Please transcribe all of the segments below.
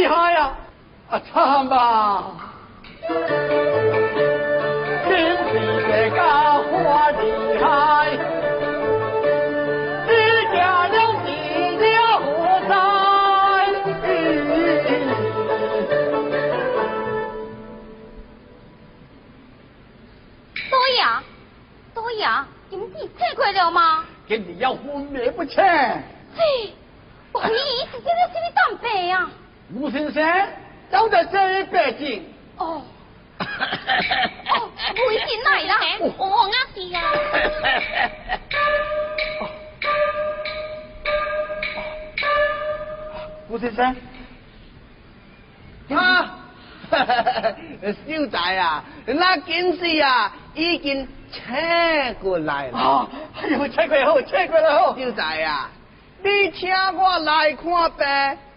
厉害啊！啊，唱吧！天是这个好厉害，只家了你了何在？对呀，对呀，今日吃过了吗？今日要昏迷不成。嘿，我你是这个什么蛋白啊？吴先生，都在这里北京。哦。哦，微信来啦！哦，我是啊。吴先生，啊，小仔啊，那件事啊已经请过来了。啊，哎呦，请过来好，请过来好。小仔啊，你请我来看病，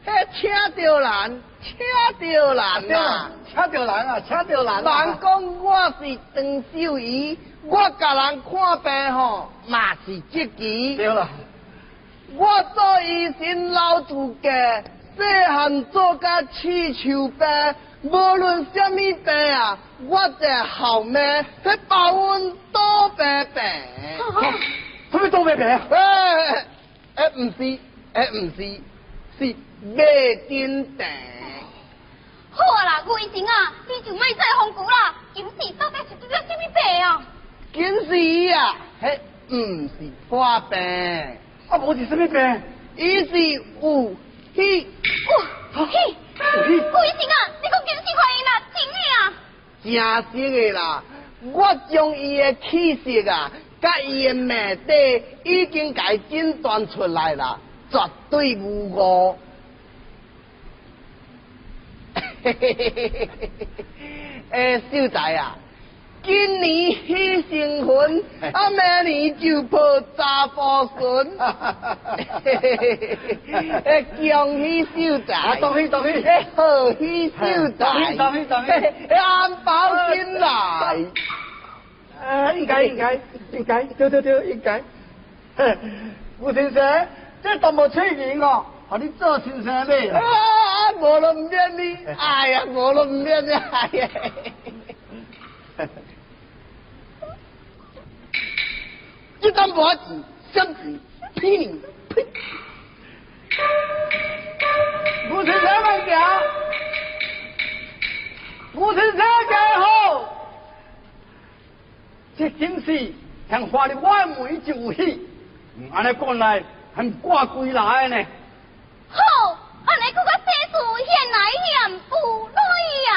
迄请着人，请着人啊，请着人啊，请着人啊。人讲我是长寿医，我甲人看病吼，嘛是积极。对了，我做医生老祖家，细汉做甲气球病，无论什么病啊，我这后面去保阮多病病。什么多病病啊？诶 诶，唔是，诶唔是，是麦金病。好啊啦，魏生啊，你就卖再风古啦，今时到底是得了什么病啊？今时啊，迄唔是花病，啊，无是什么病？伊是有气。哇，嘿，魏生啊，你讲今时快医啦，真的啊？真实的啦，我将伊的气息啊，甲伊的命底已经甲伊诊断出来啦，绝对无误。诶，秀才啊，今年喜成婚，啊，明年就抱查甫孙。诶，恭喜秀才！啊，恭喜恭喜！诶，贺喜秀才！恭喜恭喜恭喜！安保进来。啊，应该应该应该，对对对，应该。吴先生，这怎么催人哦，和你做先生嘞。啊，无了唔免你，哎呀，无了唔免你，哎呀。一单无钱，相子骗你，呸！吴先生慢点，吴先生家好。这件事像花的万枚就喜，安尼讲来很挂归来呢。好，安尼佫个世事现来现不来呀。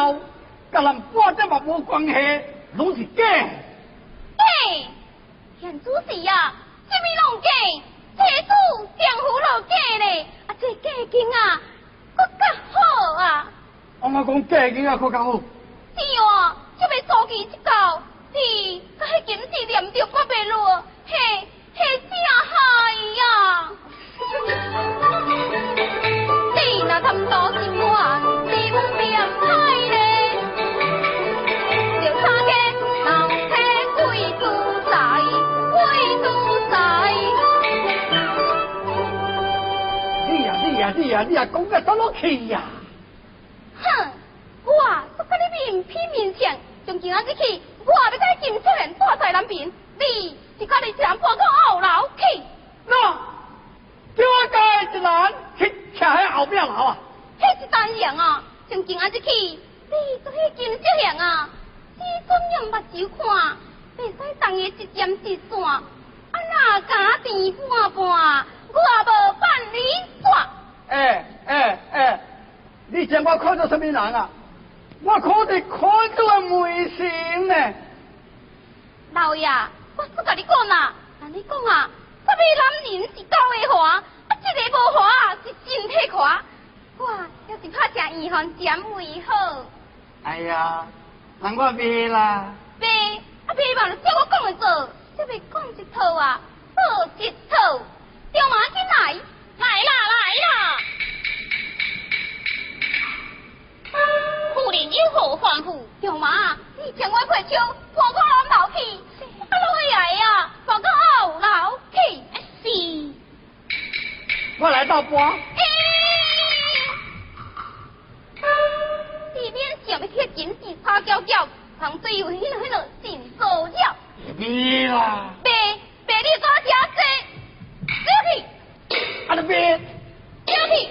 出世以后，甲人半点也无关系，拢是假。人去徛喺后啊？迄是单样啊，从今仔日起，你做迄金小样啊，只准用目睭看，袂使当个一针一线，啊那假甜半半，我无办你煞。哎哎哎，你将我看做什么人啊？我看你看做梅心呢。老爷，我不甲你讲啦，但你讲啊，什么男人是高的花，啊，这个无花啊是真体花。我要是怕食预防针为好。哎呀，那我别啦。别，啊别嘛，就照我讲的做，这要讲一套啊，做一套。叫马进来，来啦来啦。夫人有何吩咐？叫马，你将我配枪放到南楼去，啊落来呀，放到后楼去。是。我来到搬。里面想要贴金子擦胶胶，糖水有迄迄落真糟了。别啦。别别，你做啥子？走去。啊，你别。走去。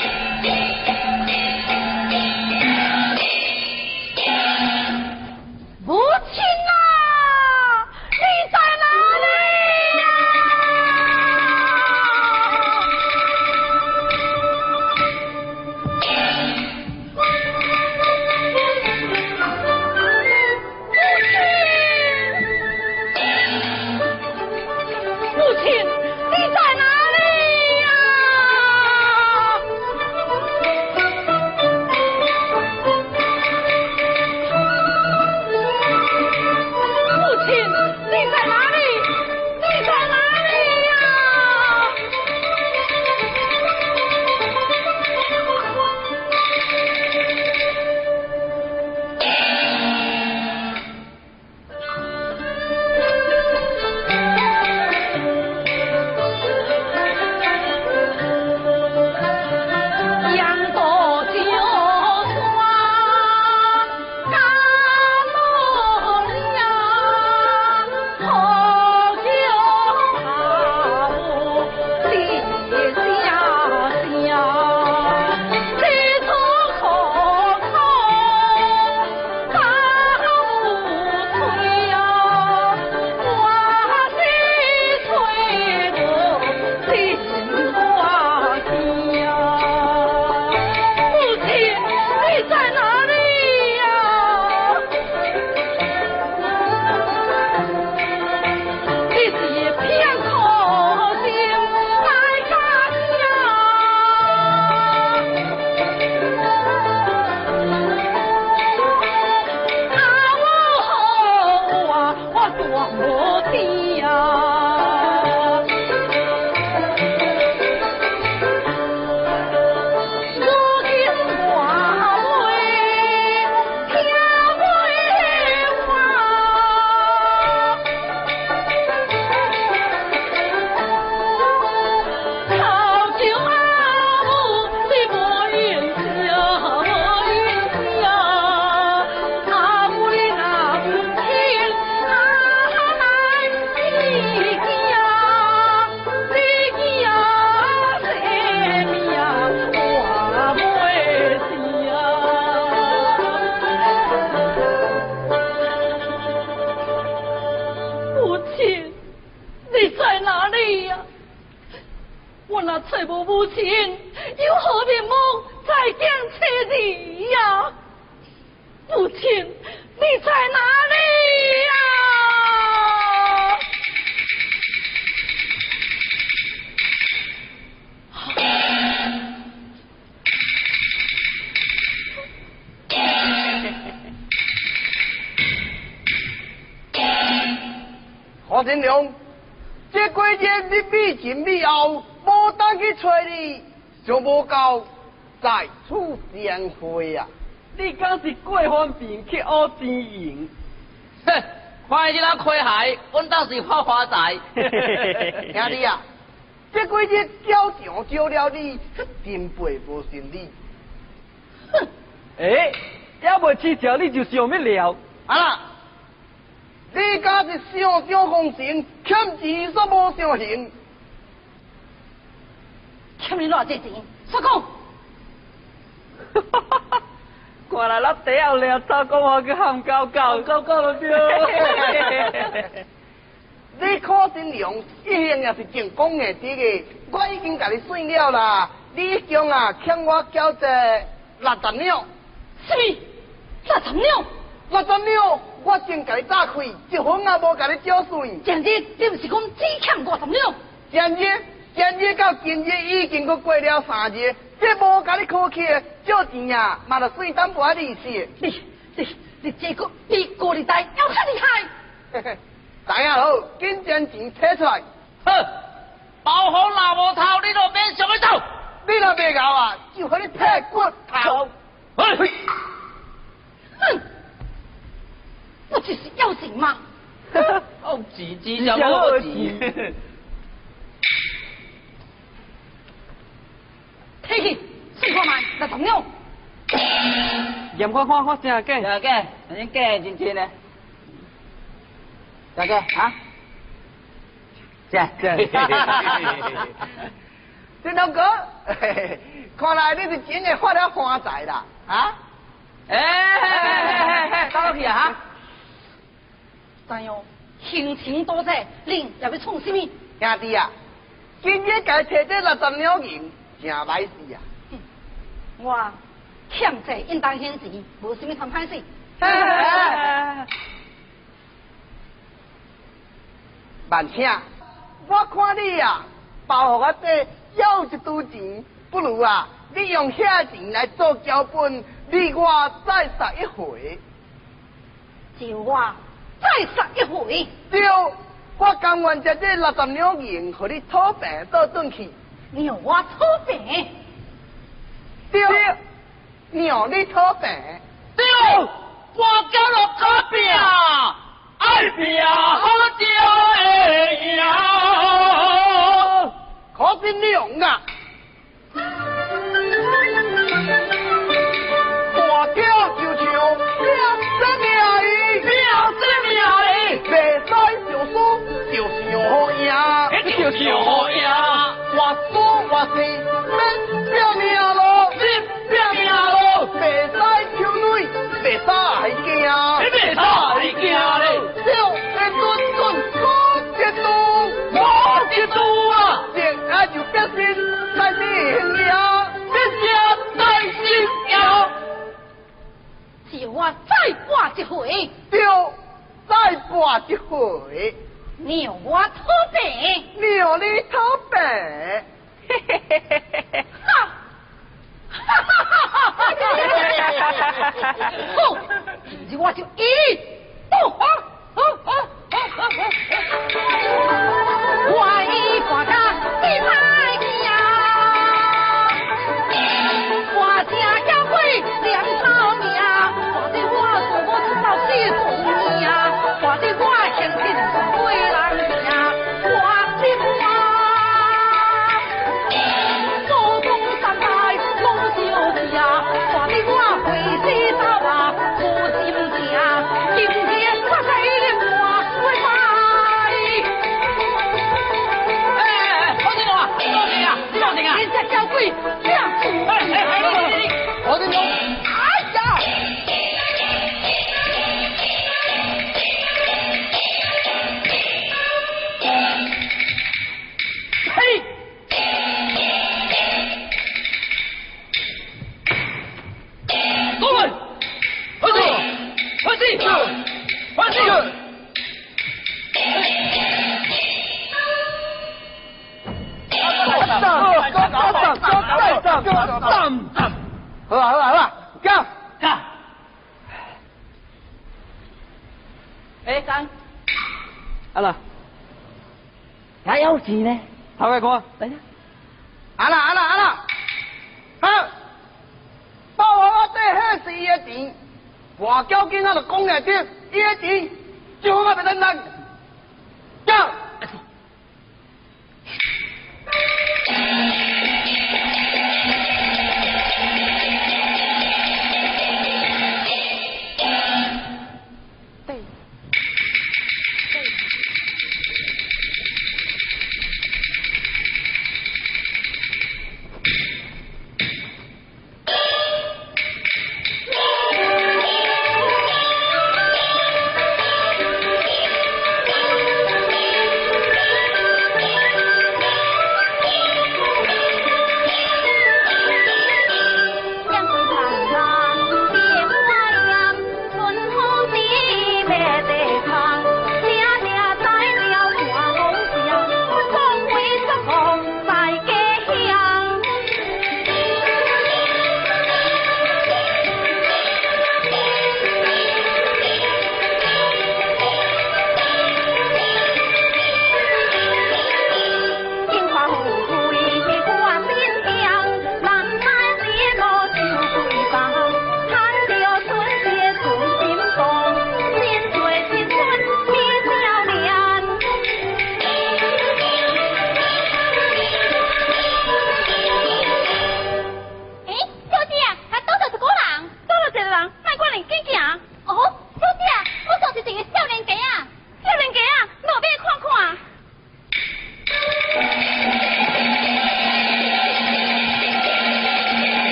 金良，这几日你比前以后，无当去找你，就无够在处相会啊！你敢是过方便去学经营？哼，看你那亏海，阮倒是发发财。兄弟啊，这几日交场招了你，真背无顺利。哼，哎，要未去叫你就想要了。啊啦！你家是想想奉承，欠钱煞无上行，欠你偌济钱？说讲，哈哈哈！看来咱第后了，早讲话去喊狗狗，狗狗了对。你可真良，一向也是进讲的这个，我已经甲你算了啦。你一共啊欠我交这六十两。是，六十两。六十两，我先甲你打开，一分也无甲你少算。前日你不是讲只欠五十两？前日，前日到今日已经过过了三日，这无甲你考起，借钱呀，嘛着算淡薄利息。你你你这个比过日代要较厉害。嘿嘿，大家好，紧将钱摕出来。哼，包好老毛头，你都免想去走。你若袂咬啊，就和你劈骨头。嘿。哼。不就是要钱吗？哦，几几想我几？提起，四块万，来同样。验看看，我真假？真假？你假真真呢？大哥？啊？这这。这老哥，看来你是真的发了发财啦，啊？哎哎哎哎，到去啊哈？但哟，行情多谢，恁要要创什么？兄弟啊，今日该摕这六十两银，真歹事啊！我欠债应当现钱，无什么谈歹事。万请，我看你啊，包乎我这要一堆钱，不如啊，你用遐钱来做交本，你我再杀一回。就我。再杀一回。对，我甘愿将这六十两银和你讨病倒转去。你让我讨病？对，让你讨病。对，我叫落讨病，爱病好就会赢。可真亮啊！一回，就再挂一回。让我讨病，让你讨病，嘿嘿嘿嘿嘿嘿，哈，哈哈哈哈哈哈！好，今日我就一不好，好好好好好。Hurry! 还有钱呢？头来看，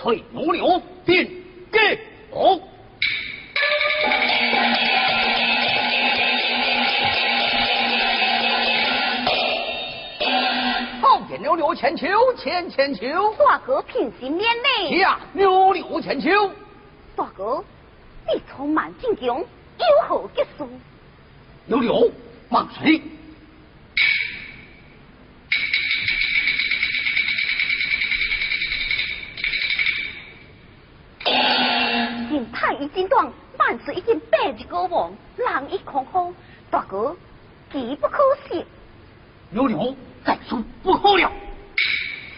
吹牛牛变给我。好见牛牛千秋千千秋，大哥平心免礼。呀，牛牛千秋。大哥，你充满进攻，有何结束？牛牛，万岁！万岁已经八日国王，人已空空。大哥，机不可失。牛牛，再说不好了。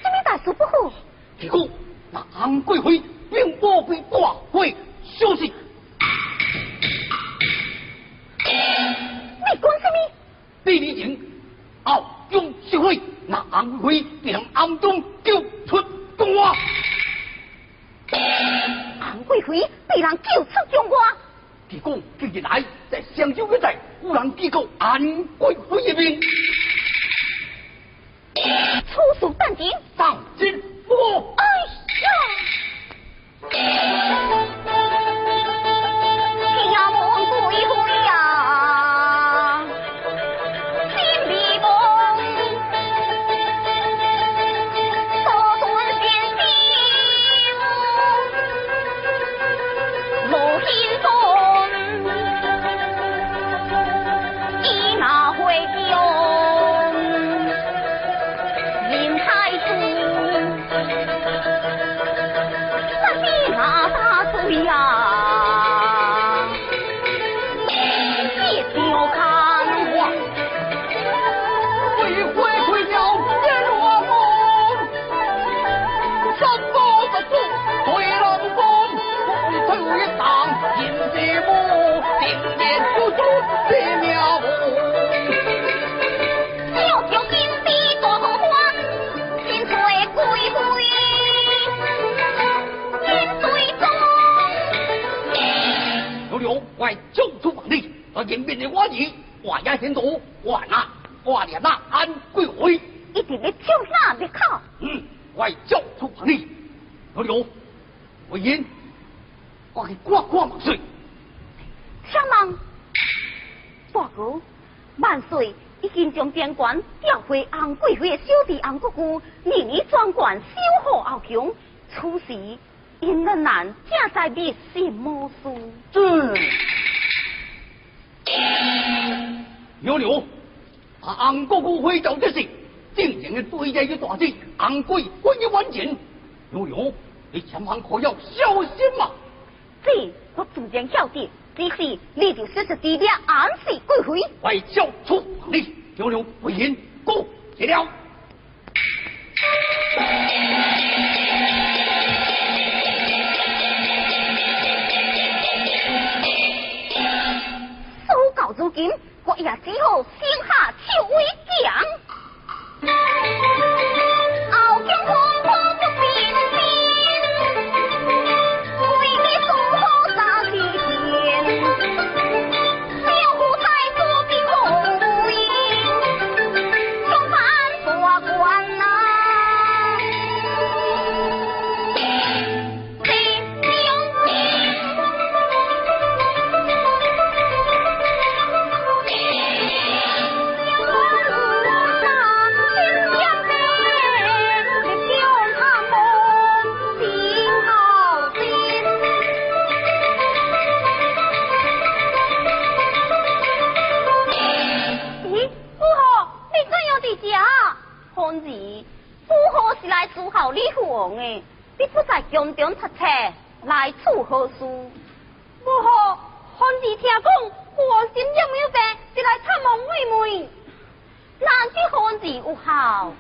什么大事不好？结果那安贵妃并不被大会休息。你讲什么？第二件，傲勇社会，那安贵妃便暗中救出中华。安贵妃被人救出中国。结果近日来在襄州一带，忽然提告安贵妃一名。出手办紧，上金我。哎呀！要小心嘛。这我自然晓得，只是你就说是地点安氏贵妃。外交出皇帝，有了为因，过解了。所到如今，我也只好先下手为强。宫中读册，来处何事？夫后，欢儿听讲，父王心中有病，是来探望妹妹。难知欢儿有效？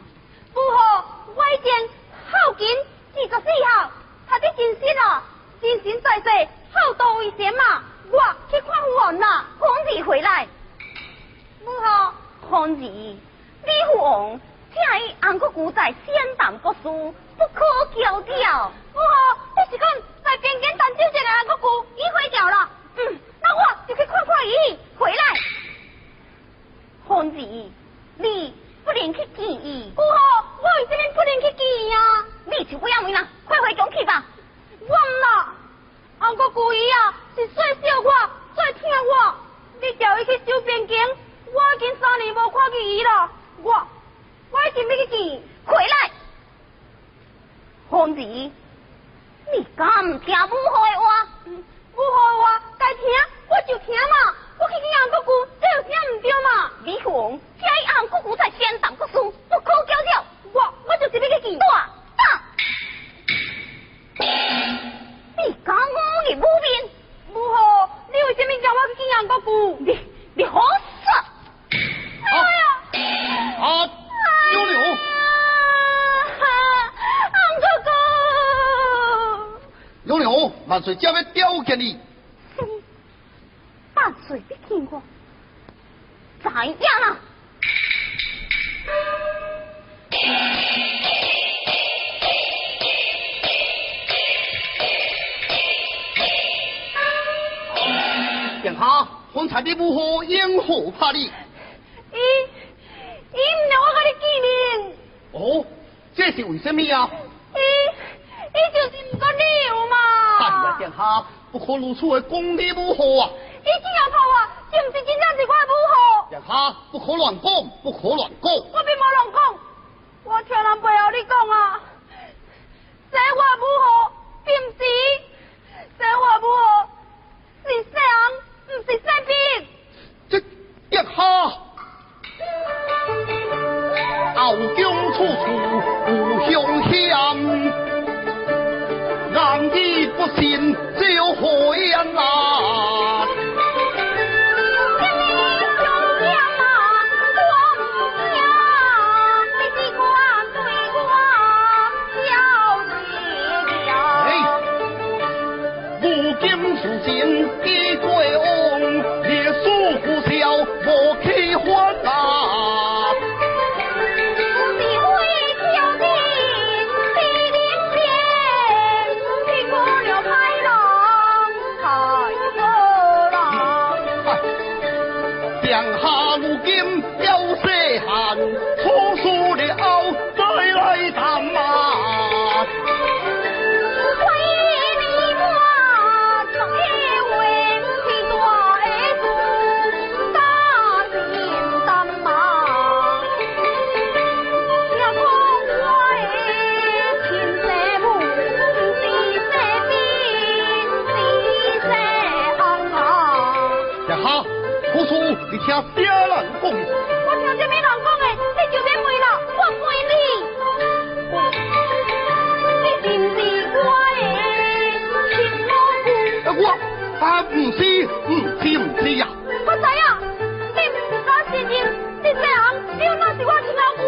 夫后，我已经孝敬二十四孝，他的真心啊，真心在世，好多危险嘛。我去看父王啦，欢儿回来。母后，欢儿，李父王请伊安国姑在先淡国事，不可交掉。母后，你是讲在边境等酒店的安国姑已回掉了？嗯，那我就去看看伊回来。凤儿，你不能去见伊。母后，我为什么不能去见伊呀？你就不要问啦，快回宫去吧。我唔啦，俺个故意啊，是最笑我，最听我。你叫伊去守边境，我已经三年无看见伊了。我，我一定要去见。回来，红儿，你敢唔听母后的话？母后的话该听，我就听嘛。我去见俺姑姑，这有啥唔对嘛？李红，听伊俺姑姑在先当国书，不可交交。我，我就是要去见。大大，你敢我的母面？母后，你为什么叫我去见俺姑姑？你，你好色！哎呀！啊，溜溜。俺哥哥。溜溜，万岁叫要调给你。万岁的听过，怎样啊？殿下，方才的母后因何怕你？伊，伊唔让我跟你见面。哦，这是为什么啊？伊，伊就是唔讲理由嘛。哎呀，殿下，不可如此的讲你母后啊！伊只要怕我，是毋是真正是我的母后？殿下，不可乱讲，不可乱讲。我并无乱讲，我听人背后你讲啊，这我母后并不是，这我母后是西人，毋是西边。这殿下，后宫处处有凶险，难以不信就何言难？听啥人讲？我听这边人讲的，你就别问了，我问你，你是不是我的亲老姑？我啊，唔是，唔是，唔是呀。我知呀，你不是我亲人，你这样，你哪是我亲阿姑？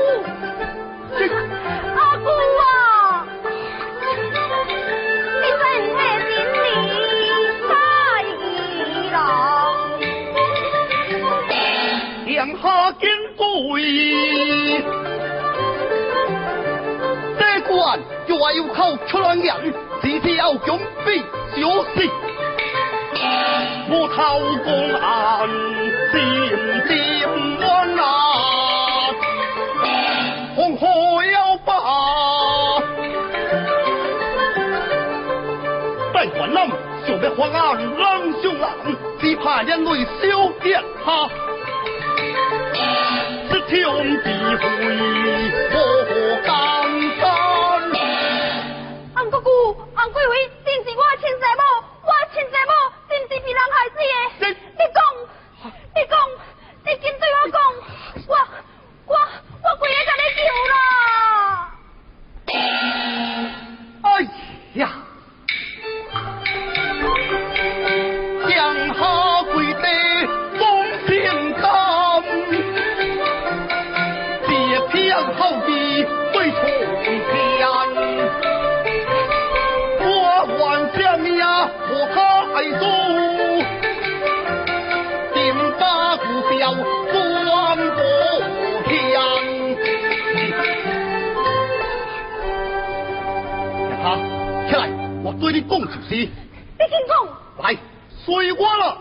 下见罪，这官就话要靠出人人，只是要准备小事。我偷公案，漸漸安啊，紅河要把，但還諗想要發案冷上人，只怕人類小殿下。這條地會何簡單？安姑姑，安貴妃，真是我亲生母，我亲生母真是被人害死的。对你讲就是，你先讲，来，随我了，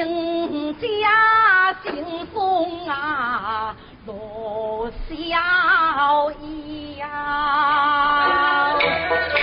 哎。是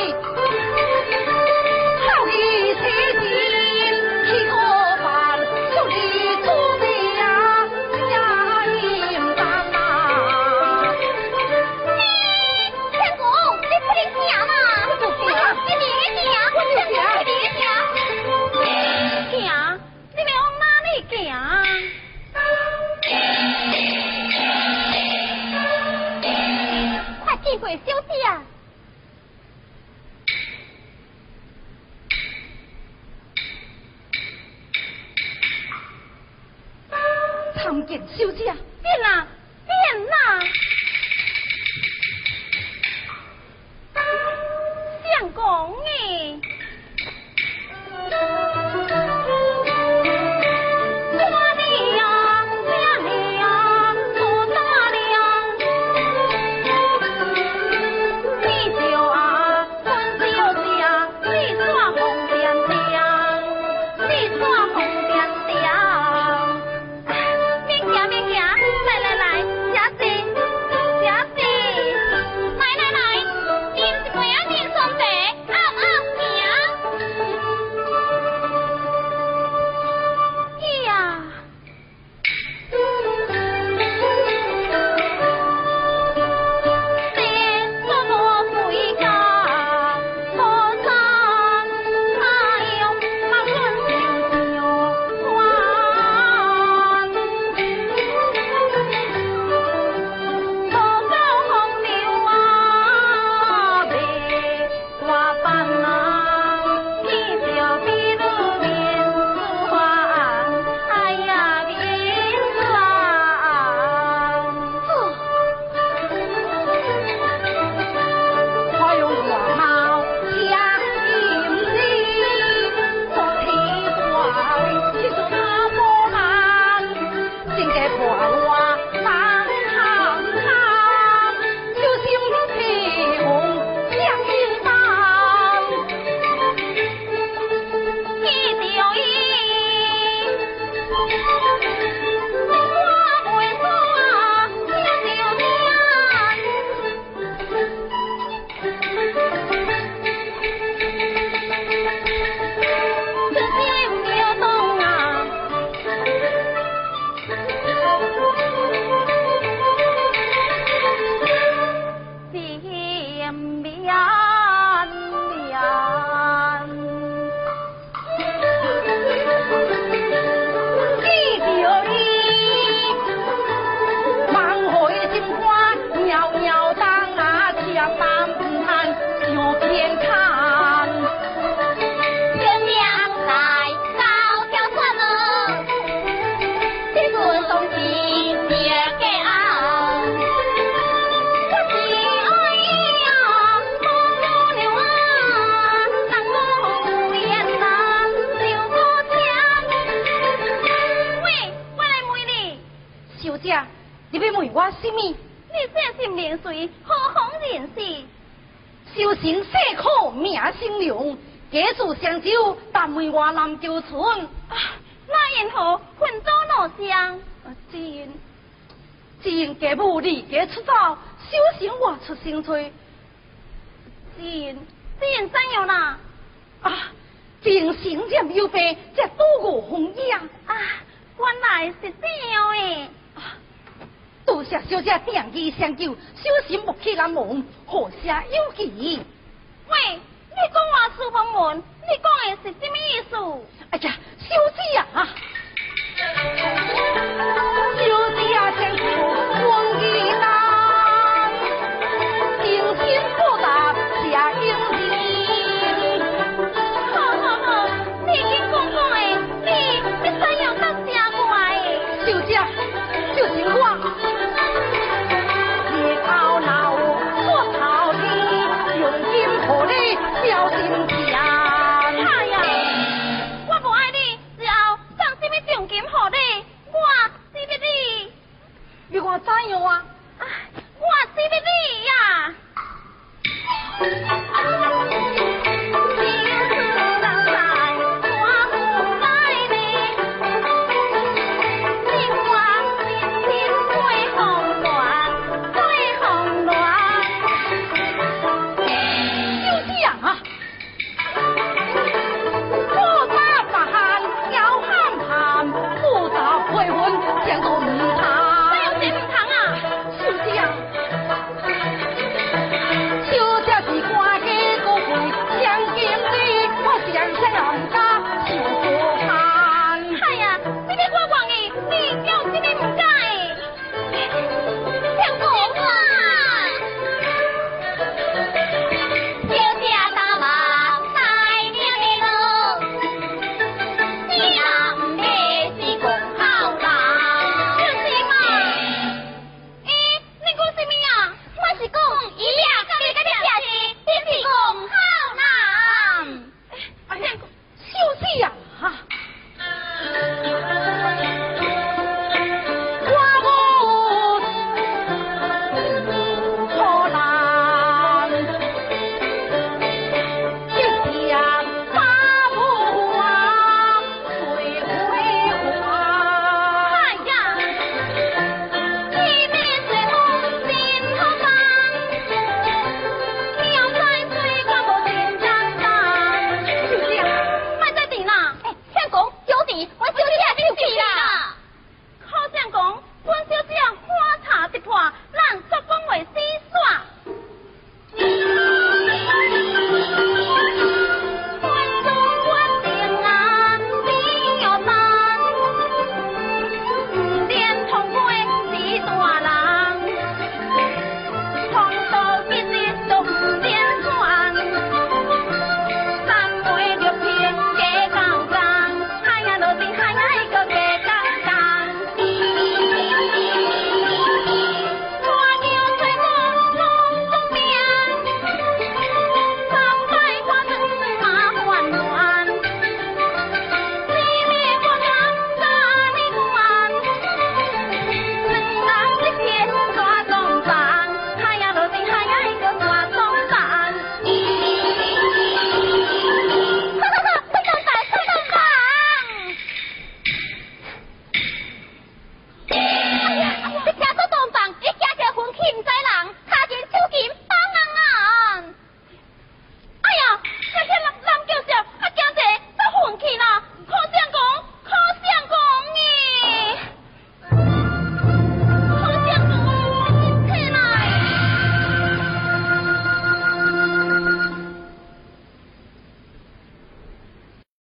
Hey. 何方人士？修行世苦名声扬，家住相州，但为我南州村。啊，那因何分左路相？啊只因只因家母离家出走，修行外出生催。只因只因怎样啦？啊，只因心念有病，才拄过风影。啊，原来是这样诶。啊，多谢小姐定义相救，小心莫去难忘，何下有奇？喂，你讲话书风门，你讲的是什么意思？哎呀，小姐啊，我怎样啊？哎，我死别你呀！